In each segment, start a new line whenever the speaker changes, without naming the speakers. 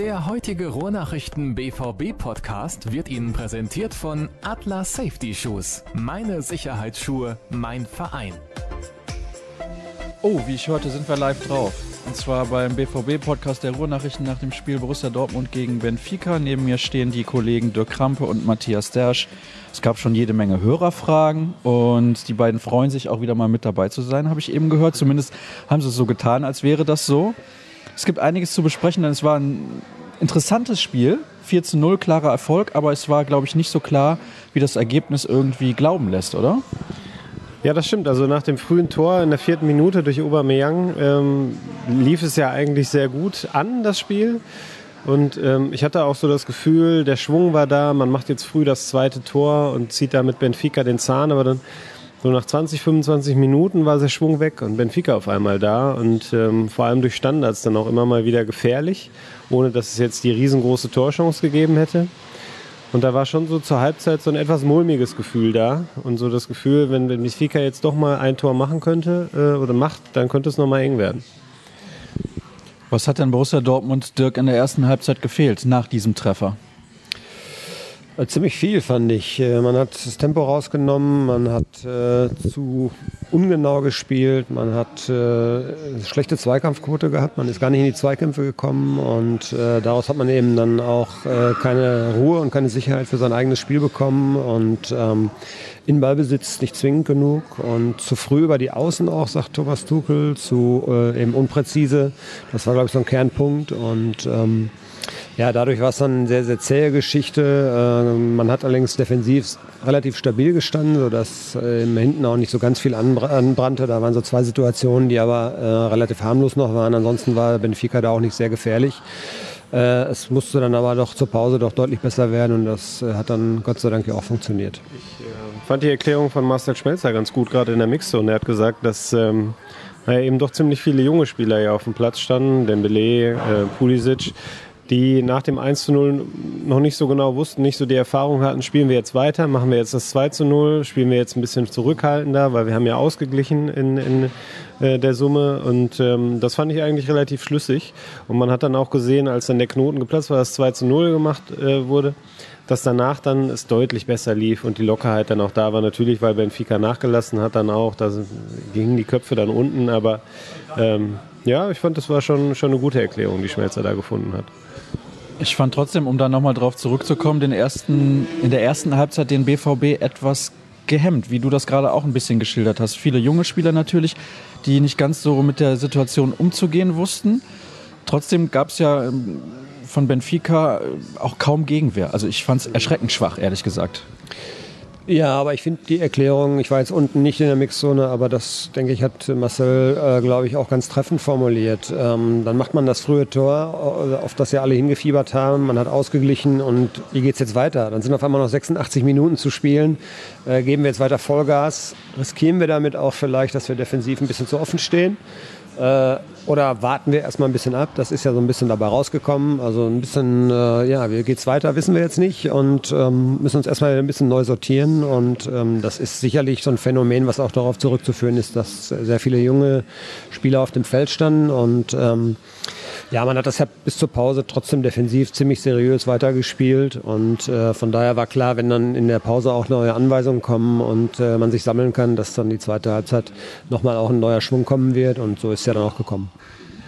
Der heutige Ruhrnachrichten BVB Podcast wird Ihnen präsentiert von Atlas Safety Shoes. Meine Sicherheitsschuhe, mein Verein.
Oh, wie ich hörte, sind wir live drauf. Und zwar beim BVB-Podcast der Ruhrnachrichten nach dem Spiel Borussia Dortmund gegen Benfica. Neben mir stehen die Kollegen Dirk Krampe und Matthias Dersch. Es gab schon jede Menge Hörerfragen und die beiden freuen sich auch wieder mal mit dabei zu sein, habe ich eben gehört. Zumindest haben sie es so getan, als wäre das so. Es gibt einiges zu besprechen, denn es war ein interessantes Spiel. 4 zu 0, klarer Erfolg, aber es war, glaube ich, nicht so klar, wie das Ergebnis irgendwie glauben lässt, oder?
Ja, das stimmt. Also nach dem frühen Tor in der vierten Minute durch Aubameyang ähm, lief es ja eigentlich sehr gut an, das Spiel. Und ähm, ich hatte auch so das Gefühl, der Schwung war da, man macht jetzt früh das zweite Tor und zieht da mit Benfica den Zahn, aber dann so nach 20, 25 Minuten war der Schwung weg und Benfica auf einmal da und ähm, vor allem durch Standards dann auch immer mal wieder gefährlich, ohne dass es jetzt die riesengroße Torchance gegeben hätte. Und da war schon so zur Halbzeit so ein etwas mulmiges Gefühl da. Und so das Gefühl, wenn Benfica jetzt doch mal ein Tor machen könnte äh, oder macht, dann könnte es nochmal eng werden.
Was hat denn Borussia Dortmund Dirk in der ersten Halbzeit gefehlt nach diesem Treffer?
Äh, ziemlich viel fand ich. Äh, man hat das Tempo rausgenommen, man hat äh, zu ungenau gespielt, man hat äh, schlechte Zweikampfquote gehabt, man ist gar nicht in die Zweikämpfe gekommen und äh, daraus hat man eben dann auch äh, keine Ruhe und keine Sicherheit für sein eigenes Spiel bekommen und ähm, in Ballbesitz nicht zwingend genug und zu früh über die Außen auch, sagt Thomas Tuchel, zu eben unpräzise. Das war, glaube ich, so ein Kernpunkt und ähm, ja, dadurch war es dann eine sehr, sehr zähe Geschichte. Ähm, man hat allerdings defensiv relativ stabil gestanden, sodass äh, hinten auch nicht so ganz viel anbrannte. Da waren so zwei Situationen, die aber äh, relativ harmlos noch waren. Ansonsten war Benfica da auch nicht sehr gefährlich. Äh, es musste dann aber doch zur Pause doch deutlich besser werden und das hat dann Gott sei Dank ja auch funktioniert.
Ich äh, fand die Erklärung von Marcel Schmelzer ganz gut, gerade in der Mixzone. Er hat gesagt, dass ähm, eben doch ziemlich viele junge Spieler ja auf dem Platz standen, Dembele, äh, Pulisic, die nach dem 1 zu 0 noch nicht so genau wussten, nicht so die Erfahrung hatten, spielen wir jetzt weiter, machen wir jetzt das 2 zu 0, spielen wir jetzt ein bisschen zurückhaltender, weil wir haben ja ausgeglichen in, in äh, der Summe und ähm, das fand ich eigentlich relativ schlüssig und man hat dann auch gesehen, als dann der Knoten geplatzt war, das 2 zu 0 gemacht äh, wurde, dass danach dann es deutlich besser lief und die Lockerheit dann auch da war. Natürlich, weil Benfica nachgelassen hat dann auch, da gingen die Köpfe dann unten, aber ähm, ja, ich fand, das war schon, schon eine gute Erklärung, die Schmelzer da gefunden hat.
Ich fand trotzdem, um da nochmal drauf zurückzukommen, den ersten, in der ersten Halbzeit den BVB etwas gehemmt, wie du das gerade auch ein bisschen geschildert hast. Viele junge Spieler natürlich, die nicht ganz so mit der Situation umzugehen wussten. Trotzdem gab es ja ähm, von Benfica äh, auch kaum Gegenwehr. Also ich fand es erschreckend schwach, ehrlich gesagt.
Ja, aber ich finde die Erklärung, ich war jetzt unten nicht in der Mixzone, aber das, denke ich, hat Marcel, äh, glaube ich, auch ganz treffend formuliert. Ähm, dann macht man das frühe Tor, äh, auf das ja alle hingefiebert haben. Man hat ausgeglichen und wie geht es jetzt weiter? Dann sind auf einmal noch 86 Minuten zu spielen. Äh, geben wir jetzt weiter Vollgas? Riskieren wir damit auch vielleicht, dass wir defensiv ein bisschen zu offen stehen? Äh, oder warten wir erstmal ein bisschen ab? Das ist ja so ein bisschen dabei rausgekommen. Also ein bisschen, äh, ja, wie geht's weiter, wissen wir jetzt nicht und ähm, müssen uns erstmal ein bisschen neu sortieren. Und ähm, das ist sicherlich so ein Phänomen, was auch darauf zurückzuführen ist, dass sehr viele junge Spieler auf dem Feld standen und ähm, ja, man hat das ja bis zur Pause trotzdem defensiv ziemlich seriös weitergespielt und äh, von daher war klar, wenn dann in der Pause auch neue Anweisungen kommen und äh, man sich sammeln kann, dass dann die zweite Halbzeit nochmal auch ein neuer Schwung kommen wird und so ist ja dann auch gekommen.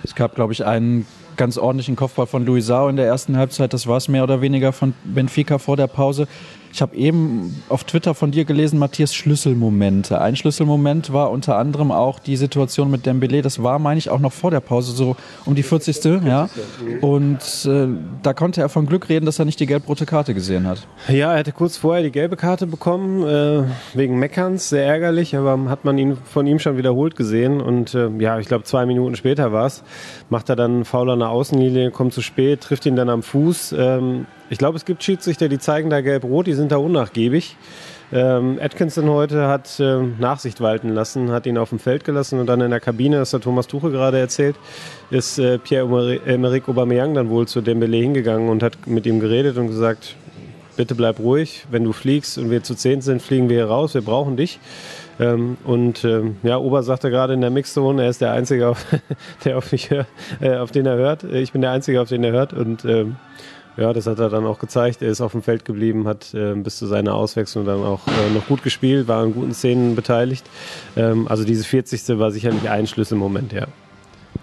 Es gab, glaube ich, einen ganz ordentlichen Kopfball von Luisao in der ersten Halbzeit. Das war es mehr oder weniger von Benfica vor der Pause. Ich habe eben auf Twitter von dir gelesen, Matthias, Schlüsselmomente. Ein Schlüsselmoment war unter anderem auch die Situation mit Dembele. Das war, meine ich, auch noch vor der Pause, so um die 40. Ja. Und äh, da konnte er von Glück reden, dass er nicht die gelb-rote Karte gesehen hat.
Ja, er hatte kurz vorher die gelbe Karte bekommen, äh, wegen Meckerns. Sehr ärgerlich, aber hat man ihn von ihm schon wiederholt gesehen. Und äh, ja, ich glaube, zwei Minuten später war es. Macht er dann faul an der Außenlinie, kommt zu spät, trifft ihn dann am Fuß. Ähm, ich glaube, es gibt Schiedsrichter, die zeigen da gelb-rot, die sind da unnachgiebig. Ähm, Atkinson heute hat äh, Nachsicht walten lassen, hat ihn auf dem Feld gelassen und dann in der Kabine, das hat Thomas Tuche gerade erzählt, ist äh, Pierre-Emerick Aubameyang dann wohl zu Dembele hingegangen und hat mit ihm geredet und gesagt, bitte bleib ruhig, wenn du fliegst und wir zu zehn sind, fliegen wir hier raus, wir brauchen dich. Ähm, und ähm, ja, Ober sagte gerade in der Mixzone, er ist der Einzige, auf, der auf mich hört, äh, auf den er hört. Ich bin der Einzige, auf den er hört. Und ähm, ja, das hat er dann auch gezeigt. Er ist auf dem Feld geblieben, hat äh, bis zu seiner Auswechslung dann auch äh, noch gut gespielt, war in guten Szenen beteiligt. Ähm, also diese 40. war sicherlich ein Schlüsselmoment, ja.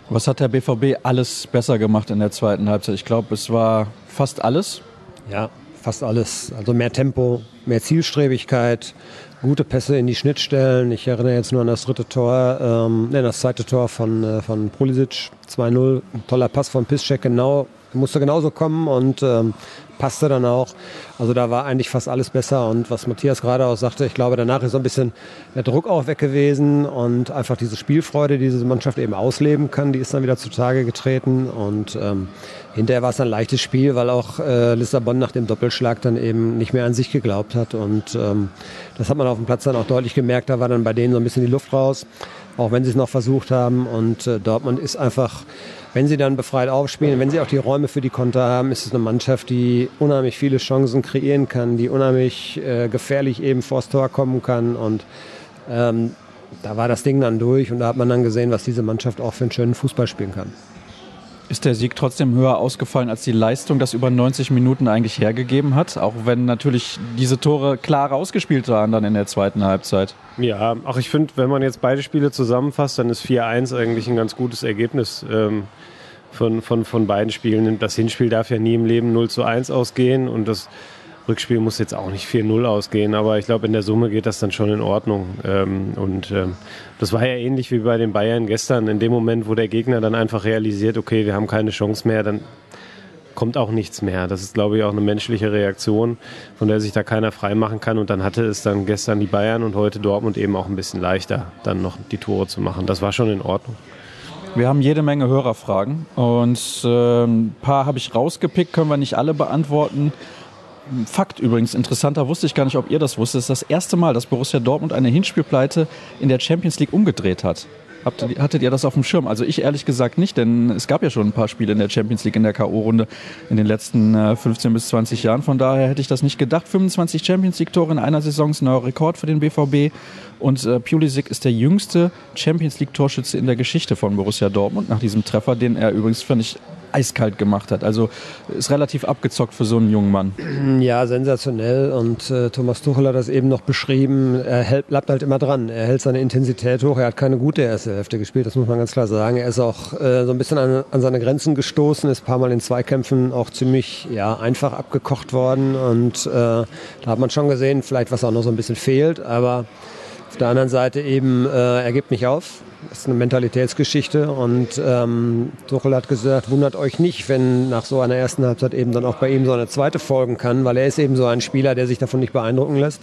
Was hat der BVB alles besser gemacht in der zweiten Halbzeit? Ich glaube, es war fast alles.
Ja, fast alles. Also mehr Tempo, mehr Zielstrebigkeit, gute Pässe in die Schnittstellen. Ich erinnere jetzt nur an das dritte Tor, ähm, ne, das zweite Tor von, äh, von Pulisic, 2-0. Toller Pass von Piszczek, genau, musste genauso kommen und ähm, passte dann auch. Also da war eigentlich fast alles besser. Und was Matthias gerade auch sagte, ich glaube, danach ist so ein bisschen der Druck auch weg gewesen und einfach diese Spielfreude, die diese Mannschaft eben ausleben kann, die ist dann wieder zutage getreten. Und ähm, hinterher war es ein leichtes Spiel, weil auch äh, Lissabon nach dem Doppelschlag dann eben nicht mehr an sich geglaubt hat. Und ähm, das hat man auf dem Platz dann auch deutlich gemerkt. Da war dann bei denen so ein bisschen die Luft raus, auch wenn sie es noch versucht haben. Und äh, Dortmund ist einfach wenn sie dann befreit aufspielen, wenn sie auch die Räume für die Konter haben, ist es eine Mannschaft, die unheimlich viele Chancen kreieren kann, die unheimlich äh, gefährlich eben vors Tor kommen kann. Und ähm, da war das Ding dann durch und da hat man dann gesehen, was diese Mannschaft auch für einen schönen Fußball spielen kann.
Ist der Sieg trotzdem höher ausgefallen, als die Leistung das über 90 Minuten eigentlich hergegeben hat? Auch wenn natürlich diese Tore klar rausgespielt waren dann in der zweiten Halbzeit.
Ja, auch ich finde, wenn man jetzt beide Spiele zusammenfasst, dann ist 4-1 eigentlich ein ganz gutes Ergebnis ähm, von, von, von beiden Spielen. Das Hinspiel darf ja nie im Leben 0 zu 1 ausgehen und das Rückspiel muss jetzt auch nicht 4-0 ausgehen, aber ich glaube, in der Summe geht das dann schon in Ordnung. Ähm, und ähm, das war ja ähnlich wie bei den Bayern gestern. In dem Moment, wo der Gegner dann einfach realisiert, okay, wir haben keine Chance mehr, dann kommt auch nichts mehr. Das ist, glaube ich, auch eine menschliche Reaktion, von der sich da keiner freimachen kann. Und dann hatte es dann gestern die Bayern und heute Dortmund eben auch ein bisschen leichter, dann noch die Tore zu machen. Das war schon in Ordnung.
Wir haben jede Menge Hörerfragen und äh, ein paar habe ich rausgepickt, können wir nicht alle beantworten. Fakt übrigens, interessanter wusste ich gar nicht, ob ihr das wusstet, ist das erste Mal, dass Borussia Dortmund eine Hinspielpleite in der Champions League umgedreht hat. Habt, hattet ihr das auf dem Schirm? Also ich ehrlich gesagt nicht, denn es gab ja schon ein paar Spiele in der Champions League in der K.O.-Runde in den letzten äh, 15 bis 20 Jahren. Von daher hätte ich das nicht gedacht. 25 Champions League-Tore in einer Saison ist ein neuer Rekord für den BVB. Und äh, Pulisic ist der jüngste Champions League-Torschütze in der Geschichte von Borussia Dortmund nach diesem Treffer, den er übrigens, finde ich, eiskalt gemacht hat. Also ist relativ abgezockt für so einen jungen Mann.
Ja, sensationell. Und äh, Thomas Tuchel hat das eben noch beschrieben. Er hält, bleibt halt immer dran. Er hält seine Intensität hoch. Er hat keine gute erste Hälfte gespielt, das muss man ganz klar sagen. Er ist auch äh, so ein bisschen an, an, seine Grenzen gestoßen, ist ein paar Mal in Zweikämpfen auch ziemlich ja, einfach abgekocht worden. Und äh, da hat man schon gesehen, vielleicht was auch noch so ein bisschen fehlt. Aber der anderen Seite eben, äh, er gibt nicht auf. Das ist eine Mentalitätsgeschichte und ähm, Tuchel hat gesagt, wundert euch nicht, wenn nach so einer ersten Halbzeit eben dann auch bei ihm so eine zweite folgen kann, weil er ist eben so ein Spieler, der sich davon nicht beeindrucken lässt.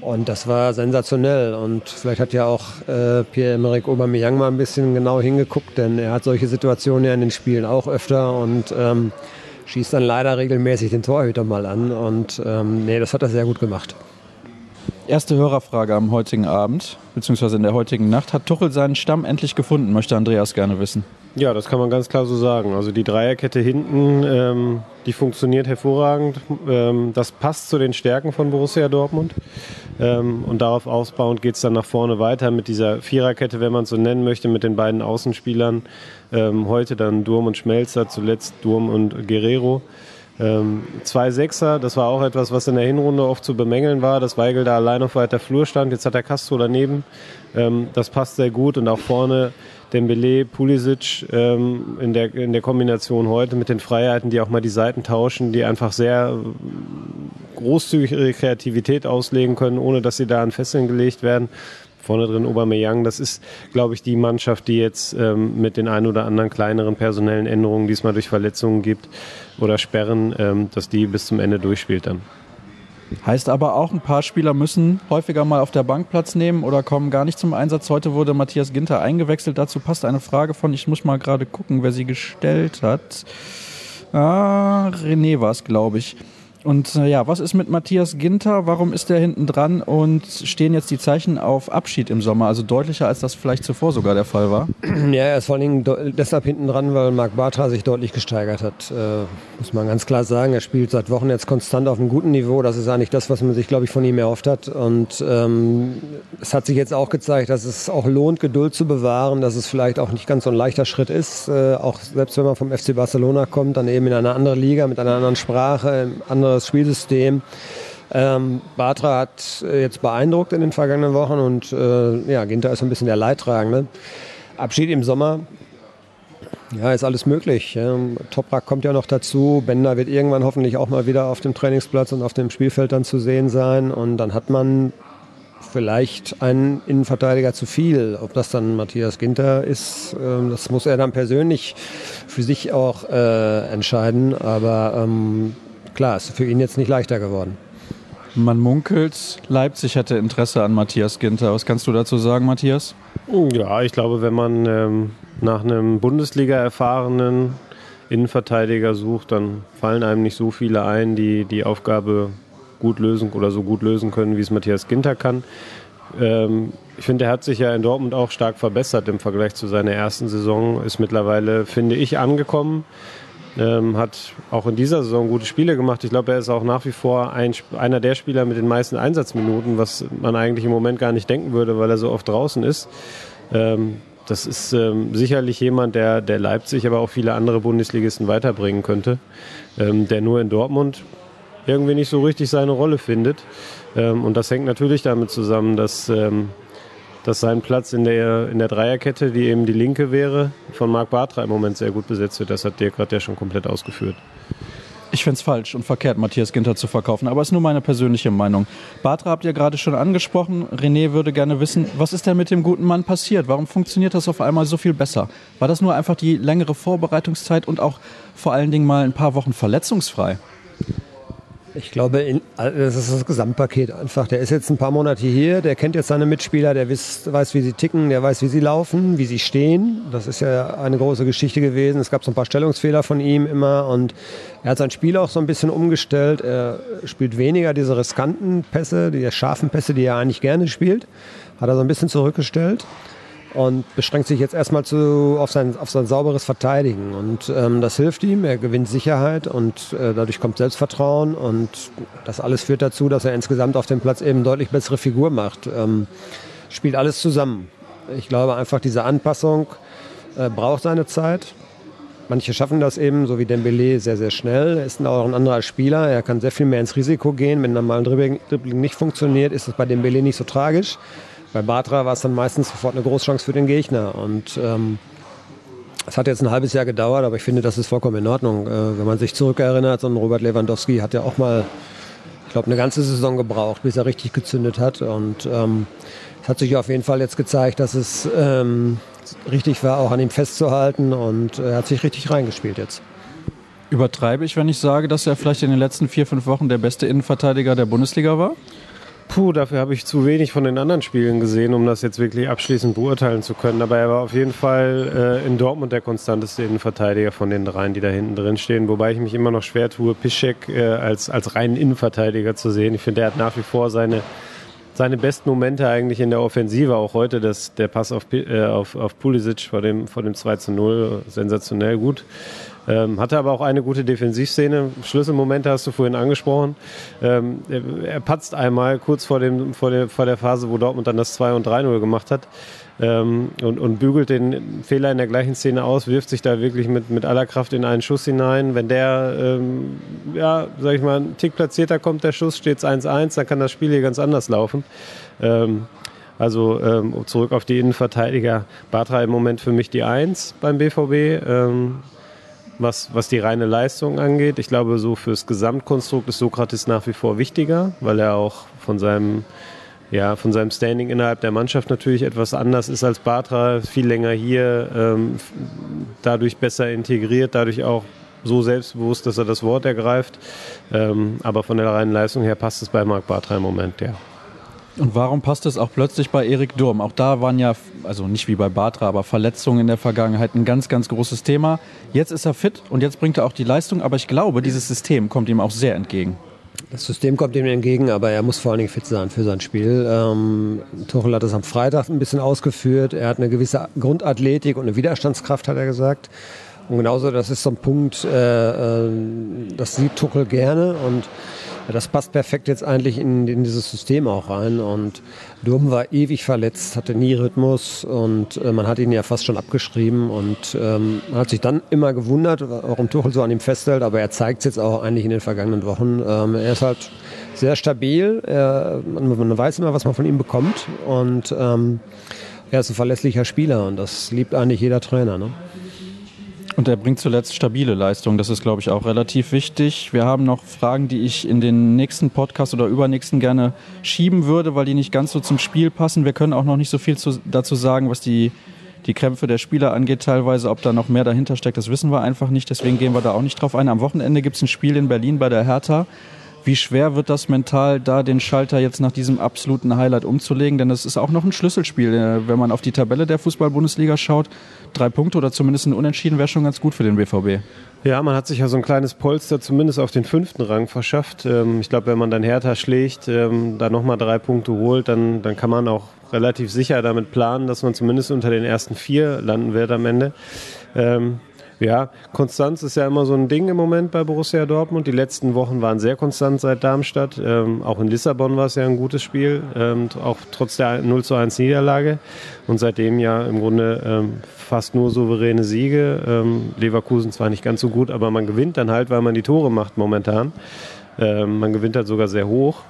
Und das war sensationell. Und vielleicht hat ja auch äh, Pierre-Emerick Aubameyang mal ein bisschen genau hingeguckt, denn er hat solche Situationen ja in den Spielen auch öfter und ähm, schießt dann leider regelmäßig den Torhüter mal an. Und ähm, nee, das hat er sehr gut gemacht.
Erste Hörerfrage am heutigen Abend, beziehungsweise in der heutigen Nacht. Hat Tuchel seinen Stamm endlich gefunden, möchte Andreas gerne wissen.
Ja, das kann man ganz klar so sagen. Also die Dreierkette hinten, ähm, die funktioniert hervorragend. Ähm, das passt zu den Stärken von Borussia Dortmund. Ähm, und darauf ausbauend geht es dann nach vorne weiter mit dieser Viererkette, wenn man es so nennen möchte, mit den beiden Außenspielern. Ähm, heute dann Durm und Schmelzer, zuletzt Durm und Guerrero. Ähm, zwei Sechser, das war auch etwas, was in der Hinrunde oft zu bemängeln war, dass Weigel da allein auf weiter Flur stand. Jetzt hat er Castro daneben. Ähm, das passt sehr gut und auch vorne Dembele, Pulisic ähm, in, der, in der Kombination heute mit den Freiheiten, die auch mal die Seiten tauschen, die einfach sehr großzügig ihre Kreativität auslegen können, ohne dass sie da an Fesseln gelegt werden vorne drin Aubameyang. Das ist, glaube ich, die Mannschaft, die jetzt ähm, mit den ein oder anderen kleineren personellen Änderungen, die es mal durch Verletzungen gibt oder Sperren, ähm, dass die bis zum Ende durchspielt dann.
Heißt aber auch, ein paar Spieler müssen häufiger mal auf der Bank Platz nehmen oder kommen gar nicht zum Einsatz. Heute wurde Matthias Ginter eingewechselt. Dazu passt eine Frage von, ich muss mal gerade gucken, wer sie gestellt hat. Ah, René war es, glaube ich. Und äh, ja, was ist mit Matthias Ginter? Warum ist der hinten dran und stehen jetzt die Zeichen auf Abschied im Sommer? Also deutlicher, als das vielleicht zuvor sogar der Fall war.
Ja, er ist vor allen Dingen deshalb hinten dran, weil Marc Bartra sich deutlich gesteigert hat. Äh, muss man ganz klar sagen. Er spielt seit Wochen jetzt konstant auf einem guten Niveau. Das ist eigentlich das, was man sich, glaube ich, von ihm erhofft hat. Und ähm, es hat sich jetzt auch gezeigt, dass es auch lohnt, Geduld zu bewahren, dass es vielleicht auch nicht ganz so ein leichter Schritt ist. Äh, auch selbst wenn man vom FC Barcelona kommt, dann eben in eine andere Liga mit einer anderen Sprache, andere anderes Spielsystem. Ähm, Batra hat äh, jetzt beeindruckt in den vergangenen Wochen und äh, ja, Ginter ist ein bisschen der Leidtragende. Abschied im Sommer, ja, ist alles möglich. Ähm, Toprak kommt ja noch dazu. Bender wird irgendwann hoffentlich auch mal wieder auf dem Trainingsplatz und auf dem Spielfeld dann zu sehen sein. Und dann hat man vielleicht einen Innenverteidiger zu viel. Ob das dann Matthias Ginter ist, ähm, das muss er dann persönlich für sich auch äh, entscheiden. Aber ähm, klar, ist für ihn jetzt nicht leichter geworden.
Man munkelt, Leipzig hätte Interesse an Matthias Ginter. Was kannst du dazu sagen, Matthias?
Ja, ich glaube, wenn man ähm, nach einem Bundesliga-erfahrenen Innenverteidiger sucht, dann fallen einem nicht so viele ein, die die Aufgabe gut lösen oder so gut lösen können, wie es Matthias Ginter kann. Ähm, ich finde, er hat sich ja in Dortmund auch stark verbessert im Vergleich zu seiner ersten Saison. Ist mittlerweile, finde ich, angekommen. Ähm, hat auch in dieser Saison gute Spiele gemacht. Ich glaube, er ist auch nach wie vor ein, einer der Spieler mit den meisten Einsatzminuten, was man eigentlich im Moment gar nicht denken würde, weil er so oft draußen ist. Ähm, das ist ähm, sicherlich jemand, der, der Leipzig, aber auch viele andere Bundesligisten weiterbringen könnte, ähm, der nur in Dortmund irgendwie nicht so richtig seine Rolle findet. Ähm, und das hängt natürlich damit zusammen, dass ähm, dass sein Platz in der, in der Dreierkette, die eben die linke wäre, von Marc Bartra im Moment sehr gut besetzt wird. Das hat Dirk gerade ja schon komplett ausgeführt.
Ich fände es falsch und verkehrt, Matthias Ginter zu verkaufen, aber es ist nur meine persönliche Meinung. Bartra habt ihr gerade schon angesprochen. René würde gerne wissen, was ist denn mit dem guten Mann passiert? Warum funktioniert das auf einmal so viel besser? War das nur einfach die längere Vorbereitungszeit und auch vor allen Dingen mal ein paar Wochen verletzungsfrei?
Ich glaube, in, das ist das Gesamtpaket einfach. Der ist jetzt ein paar Monate hier, der kennt jetzt seine Mitspieler, der weiß, weiß, wie sie ticken, der weiß, wie sie laufen, wie sie stehen. Das ist ja eine große Geschichte gewesen. Es gab so ein paar Stellungsfehler von ihm immer und er hat sein Spiel auch so ein bisschen umgestellt. Er spielt weniger diese riskanten Pässe, die scharfen Pässe, die er eigentlich gerne spielt. Hat er so ein bisschen zurückgestellt und beschränkt sich jetzt erstmal zu, auf, sein, auf sein sauberes Verteidigen. Und ähm, das hilft ihm, er gewinnt Sicherheit und äh, dadurch kommt Selbstvertrauen und das alles führt dazu, dass er insgesamt auf dem Platz eben deutlich bessere Figur macht. Ähm, spielt alles zusammen. Ich glaube einfach, diese Anpassung äh, braucht seine Zeit. Manche schaffen das eben, so wie Dembele, sehr, sehr schnell. Er ist auch ein anderer Spieler. Er kann sehr viel mehr ins Risiko gehen. Wenn normal Dribbling, Dribbling nicht funktioniert, ist es bei Dembele nicht so tragisch. Bei Batra war es dann meistens sofort eine Großchance für den Gegner. Und ähm, es hat jetzt ein halbes Jahr gedauert, aber ich finde, das ist vollkommen in Ordnung. Äh, wenn man sich zurückerinnert, so ein Robert Lewandowski hat ja auch mal, ich glaube, eine ganze Saison gebraucht, bis er richtig gezündet hat. Und ähm, es hat sich auf jeden Fall jetzt gezeigt, dass es ähm, richtig war, auch an ihm festzuhalten. Und er hat sich richtig reingespielt jetzt.
Übertreibe ich, wenn ich sage, dass er vielleicht in den letzten vier, fünf Wochen der beste Innenverteidiger der Bundesliga war?
Puh, dafür habe ich zu wenig von den anderen Spielen gesehen, um das jetzt wirklich abschließend beurteilen zu können. Aber er war auf jeden Fall äh, in Dortmund der konstanteste Innenverteidiger von den dreien, die da hinten drin stehen. Wobei ich mich immer noch schwer tue, Piszek äh, als, als reinen Innenverteidiger zu sehen. Ich finde, er hat nach wie vor seine, seine besten Momente eigentlich in der Offensive. Auch heute das, der Pass auf, äh, auf, auf Pulisic vor dem, vor dem 2 zu 0, sensationell gut. Ähm, hatte aber auch eine gute Defensivszene. Schlüsselmomente hast du vorhin angesprochen. Ähm, er, er, patzt einmal kurz vor, dem, vor, der, vor der Phase, wo Dortmund dann das 2 und 3-0 gemacht hat. Ähm, und, und bügelt den Fehler in der gleichen Szene aus, wirft sich da wirklich mit, mit aller Kraft in einen Schuss hinein. Wenn der, ähm, ja, sag ich mal, einen Tick platzierter kommt, der Schuss, steht 1-1, dann kann das Spiel hier ganz anders laufen. Ähm, also ähm, zurück auf die Innenverteidiger. Batra im Moment für mich die Eins beim BVB. Was, was die reine Leistung angeht. Ich glaube, so fürs Gesamtkonstrukt ist Sokrates nach wie vor wichtiger, weil er auch von seinem, ja, von seinem Standing innerhalb der Mannschaft natürlich etwas anders ist als Batra, viel länger hier, ähm, dadurch besser integriert, dadurch auch so selbstbewusst, dass er das Wort ergreift. Ähm, aber von der reinen Leistung her passt es bei Marc Bartra im Moment, ja.
Und warum passt es auch plötzlich bei Erik Durm? Auch da waren ja, also nicht wie bei Batra, aber Verletzungen in der Vergangenheit ein ganz, ganz großes Thema. Jetzt ist er fit und jetzt bringt er auch die Leistung, aber ich glaube, dieses System kommt ihm auch sehr entgegen.
Das System kommt ihm entgegen, aber er muss vor allen Dingen fit sein für sein Spiel. Ähm, Tuchel hat es am Freitag ein bisschen ausgeführt. Er hat eine gewisse Grundathletik und eine Widerstandskraft, hat er gesagt. Und genauso, das ist so ein Punkt, äh, äh, das sieht Tuchel gerne und das passt perfekt jetzt eigentlich in, in, dieses System auch rein. Und Durm war ewig verletzt, hatte nie Rhythmus und äh, man hat ihn ja fast schon abgeschrieben. Und ähm, man hat sich dann immer gewundert, warum Tuchel so an ihm festhält. Aber er zeigt es jetzt auch eigentlich in den vergangenen Wochen. Ähm, er ist halt sehr stabil. Er, man, man, weiß immer, was man von ihm bekommt. Und ähm, er ist ein verlässlicher Spieler und das liebt eigentlich jeder Trainer. Ne?
Und er bringt zuletzt stabile Leistung. Das ist, glaube ich, auch relativ wichtig. Wir haben noch Fragen, die ich in den nächsten Podcast oder übernächsten gerne schieben würde, weil die nicht ganz so zum Spiel passen. Wir können auch noch nicht so viel zu, dazu sagen, was die, die Krämpfe der Spieler angeht. Teilweise, ob da noch mehr dahinter steckt, das wissen wir einfach nicht. Deswegen gehen wir da auch nicht drauf ein. Am Wochenende gibt es ein Spiel in Berlin bei der Hertha. Wie schwer wird das mental, da den Schalter jetzt nach diesem absoluten Highlight umzulegen? Denn das ist auch noch ein Schlüsselspiel. Äh, wenn man auf die Tabelle der Fußball-Bundesliga schaut, drei Punkte oder zumindest ein Unentschieden wäre schon ganz gut für den BVB.
Ja, man hat sich ja so ein kleines Polster zumindest auf den fünften Rang verschafft. Ähm, ich glaube, wenn man dann Hertha schlägt, ähm, da nochmal drei Punkte holt, dann, dann kann man auch relativ sicher damit planen, dass man zumindest unter den ersten vier landen wird am Ende. Ähm, ja, Konstanz ist ja immer so ein Ding im Moment bei Borussia Dortmund. Die letzten Wochen waren sehr konstant seit Darmstadt. Ähm, auch in Lissabon war es ja ein gutes Spiel, ähm, auch trotz der 0 zu 1 Niederlage. Und seitdem ja im Grunde ähm, fast nur souveräne Siege. Ähm, Leverkusen zwar nicht ganz so gut, aber man gewinnt dann halt, weil man die Tore macht momentan. Ähm, man gewinnt halt sogar sehr hoch.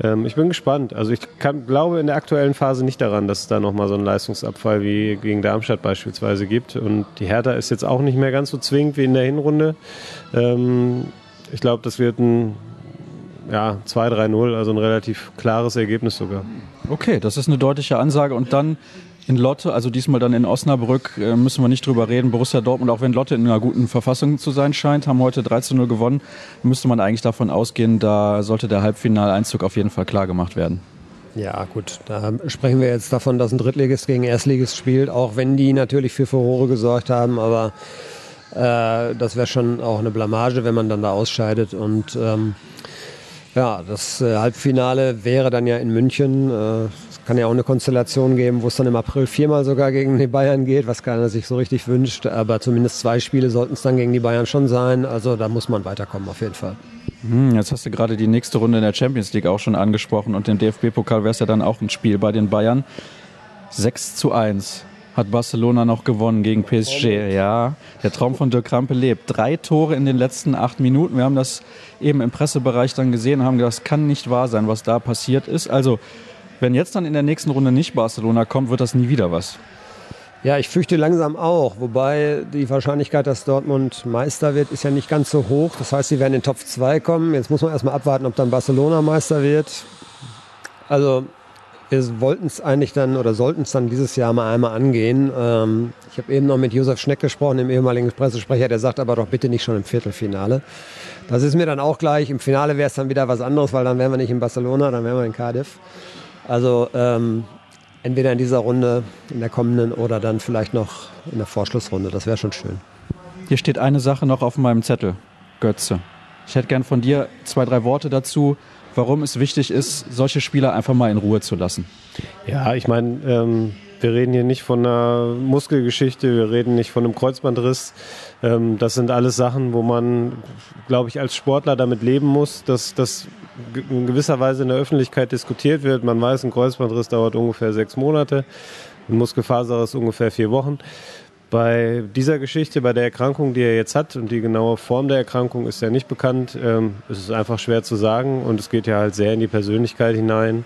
Ähm, ich bin gespannt. Also ich kann, glaube in der aktuellen Phase nicht daran, dass es da nochmal so einen Leistungsabfall wie gegen Darmstadt beispielsweise gibt. Und die Hertha ist jetzt auch nicht mehr ganz so zwingend wie in der Hinrunde. Ähm, ich glaube, das wird ein ja, 2-3-0, also ein relativ klares Ergebnis sogar.
Okay, das ist eine deutliche Ansage. Und dann in Lotte, also diesmal dann in Osnabrück, äh, müssen wir nicht drüber reden. Borussia Dortmund, auch wenn Lotte in einer guten Verfassung zu sein scheint, haben heute 3 0 gewonnen. Müsste man eigentlich davon ausgehen, da sollte der Halbfinaleinzug auf jeden Fall klar gemacht werden.
Ja, gut, da sprechen wir jetzt davon, dass ein Drittligist gegen Erstligist spielt, auch wenn die natürlich für Furore gesorgt haben, aber äh, das wäre schon auch eine Blamage, wenn man dann da ausscheidet. Und ähm, ja, das äh, Halbfinale wäre dann ja in München. Äh, kann ja auch eine Konstellation geben, wo es dann im April viermal sogar gegen die Bayern geht, was keiner sich so richtig wünscht. Aber zumindest zwei Spiele sollten es dann gegen die Bayern schon sein. Also da muss man weiterkommen auf jeden Fall.
Hm, jetzt hast du gerade die nächste Runde in der Champions League auch schon angesprochen und im DFB-Pokal wäre es ja dann auch ein Spiel bei den Bayern. 6 zu 1 hat Barcelona noch gewonnen gegen PSG. Ja, der Traum von Dirk Krampe lebt. Drei Tore in den letzten acht Minuten. Wir haben das eben im Pressebereich dann gesehen und haben gedacht, das kann nicht wahr sein, was da passiert ist. Also wenn jetzt dann in der nächsten Runde nicht Barcelona kommt, wird das nie wieder was.
Ja, ich fürchte langsam auch. Wobei die Wahrscheinlichkeit, dass Dortmund Meister wird, ist ja nicht ganz so hoch. Das heißt, sie werden in den Top 2 kommen. Jetzt muss man erstmal abwarten, ob dann Barcelona Meister wird. Also wir wollten es eigentlich dann oder sollten es dann dieses Jahr mal einmal angehen. Ähm, ich habe eben noch mit Josef Schneck gesprochen, dem ehemaligen Pressesprecher, der sagt aber doch bitte nicht schon im Viertelfinale. Das ist mir dann auch gleich. Im Finale wäre es dann wieder was anderes, weil dann wären wir nicht in Barcelona, dann wären wir in Cardiff. Also ähm, entweder in dieser Runde, in der kommenden oder dann vielleicht noch in der Vorschlussrunde. Das wäre schon schön.
Hier steht eine Sache noch auf meinem Zettel, Götze. Ich hätte gern von dir zwei, drei Worte dazu, warum es wichtig ist, solche Spieler einfach mal in Ruhe zu lassen.
Ja, ich meine, ähm, wir reden hier nicht von einer Muskelgeschichte, wir reden nicht von einem Kreuzbandriss. Ähm, das sind alles Sachen, wo man, glaube ich, als Sportler damit leben muss, dass das in gewisser Weise in der Öffentlichkeit diskutiert wird. Man weiß, ein Kreuzbandriss dauert ungefähr sechs Monate, ein Muskelfaserriss ungefähr vier Wochen. Bei dieser Geschichte, bei der Erkrankung, die er jetzt hat und die genaue Form der Erkrankung ist ja nicht bekannt, ähm, ist es einfach schwer zu sagen und es geht ja halt sehr in die Persönlichkeit hinein.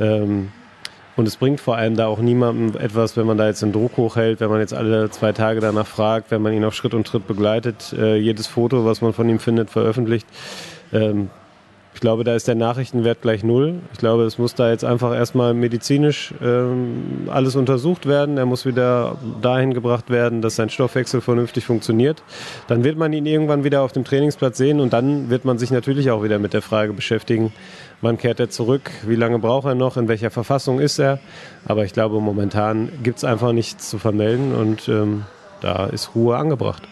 Ähm, und es bringt vor allem da auch niemandem etwas, wenn man da jetzt den Druck hochhält, wenn man jetzt alle zwei Tage danach fragt, wenn man ihn auf Schritt und Tritt begleitet, äh, jedes Foto, was man von ihm findet, veröffentlicht. Ähm, ich glaube, da ist der Nachrichtenwert gleich null. Ich glaube, es muss da jetzt einfach erstmal medizinisch ähm, alles untersucht werden. Er muss wieder dahin gebracht werden, dass sein Stoffwechsel vernünftig funktioniert. Dann wird man ihn irgendwann wieder auf dem Trainingsplatz sehen und dann wird man sich natürlich auch wieder mit der Frage beschäftigen, wann kehrt er zurück, wie lange braucht er noch, in welcher Verfassung ist er. Aber ich glaube, momentan gibt es einfach nichts zu vermelden und ähm, da ist Ruhe angebracht.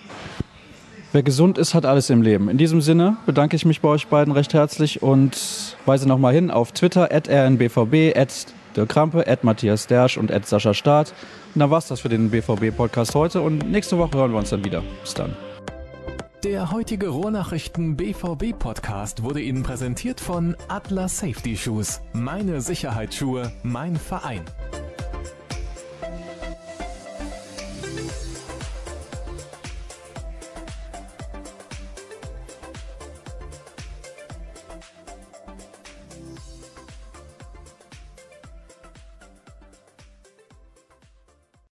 Wer gesund ist, hat alles im Leben. In diesem Sinne bedanke ich mich bei euch beiden recht herzlich und weise nochmal hin auf Twitter, at rnbvb, at Dirk Krampe, at Matthias Dersch und at Sascha Staat. Und dann war's das für den BVB-Podcast heute und nächste Woche hören wir uns dann wieder. Bis dann.
Der heutige Ruhrnachrichten BVB Podcast wurde Ihnen präsentiert von Atlas Safety Shoes. Meine Sicherheitsschuhe, mein Verein.